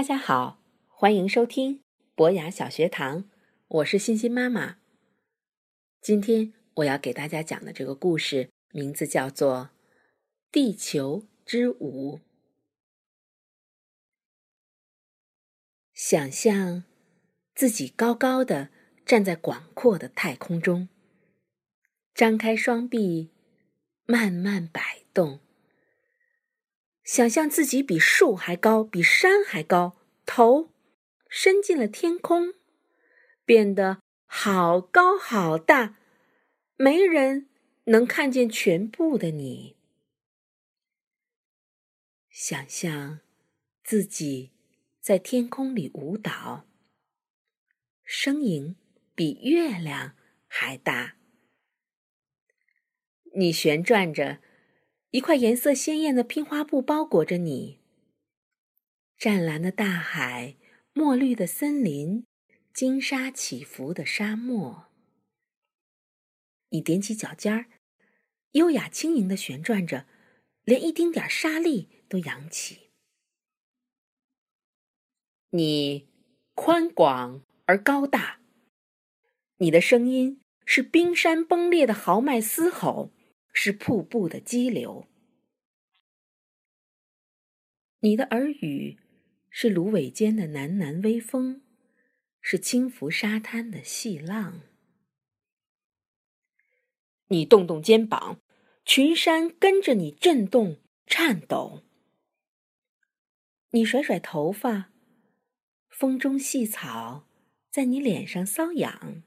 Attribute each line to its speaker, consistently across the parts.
Speaker 1: 大家好，欢迎收听博雅小学堂，我是欣欣妈妈。今天我要给大家讲的这个故事名字叫做《地球之舞》。想象自己高高的站在广阔的太空中，张开双臂，慢慢摆动。想象自己比树还高，比山还高，头伸进了天空，变得好高好大，没人能看见全部的你。想象自己在天空里舞蹈，身影比月亮还大，你旋转着。一块颜色鲜艳的拼花布包裹着你。湛蓝的大海，墨绿的森林，金沙起伏的沙漠。你踮起脚尖儿，优雅轻盈的旋转着，连一丁点沙粒都扬起。你宽广而高大，你的声音是冰山崩裂的豪迈嘶吼。是瀑布的激流，你的耳语是芦苇间的喃喃微风，是轻拂沙滩的细浪。你动动肩膀，群山跟着你震动颤抖。你甩甩头发，风中细草在你脸上搔痒。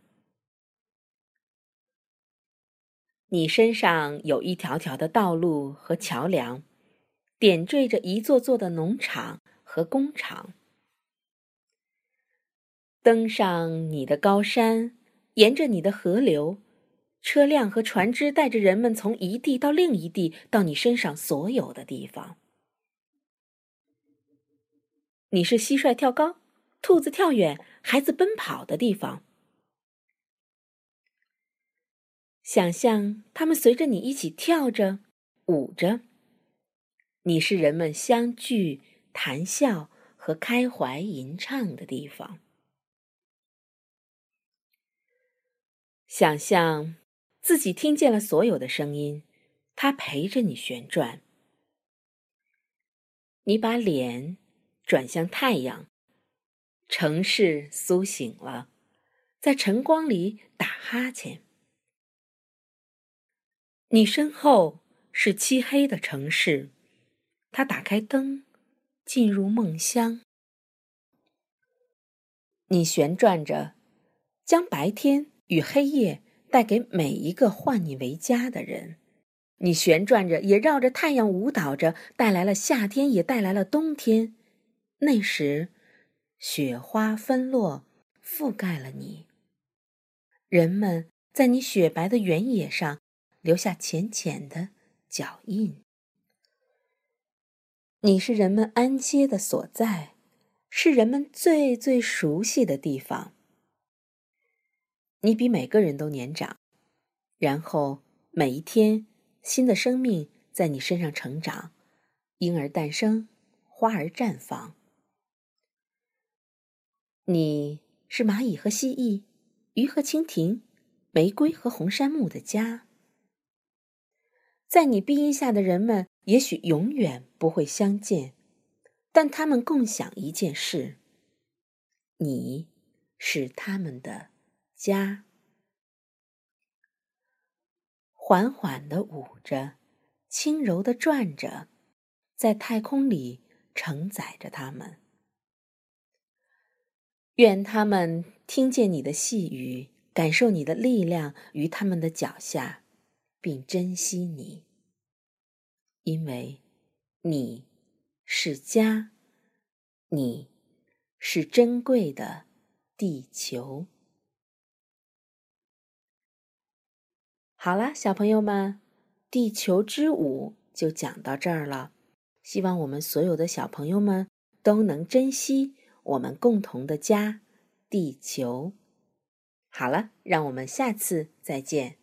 Speaker 1: 你身上有一条条的道路和桥梁，点缀着一座座的农场和工厂。登上你的高山，沿着你的河流，车辆和船只带着人们从一地到另一地，到你身上所有的地方。你是蟋蟀跳高、兔子跳远、孩子奔跑的地方。想象他们随着你一起跳着、舞着。你是人们相聚、谈笑和开怀吟唱的地方。想象自己听见了所有的声音，它陪着你旋转。你把脸转向太阳，城市苏醒了，在晨光里打哈欠。你身后是漆黑的城市，它打开灯，进入梦乡。你旋转着，将白天与黑夜带给每一个唤你为家的人。你旋转着，也绕着太阳舞蹈着，带来了夏天，也带来了冬天。那时，雪花纷落，覆盖了你。人们在你雪白的原野上。留下浅浅的脚印。你是人们安歇的所在，是人们最最熟悉的地方。你比每个人都年长，然后每一天，新的生命在你身上成长，婴儿诞生，花儿绽放。你是蚂蚁和蜥蜴，鱼和蜻蜓，玫瑰和红杉木的家。在你庇荫下的人们，也许永远不会相见，但他们共享一件事：你是他们的家。缓缓的舞着，轻柔的转着，在太空里承载着他们。愿他们听见你的细语，感受你的力量于他们的脚下。并珍惜你，因为你是家，你是珍贵的地球。好了，小朋友们，《地球之舞》就讲到这儿了。希望我们所有的小朋友们都能珍惜我们共同的家——地球。好了，让我们下次再见。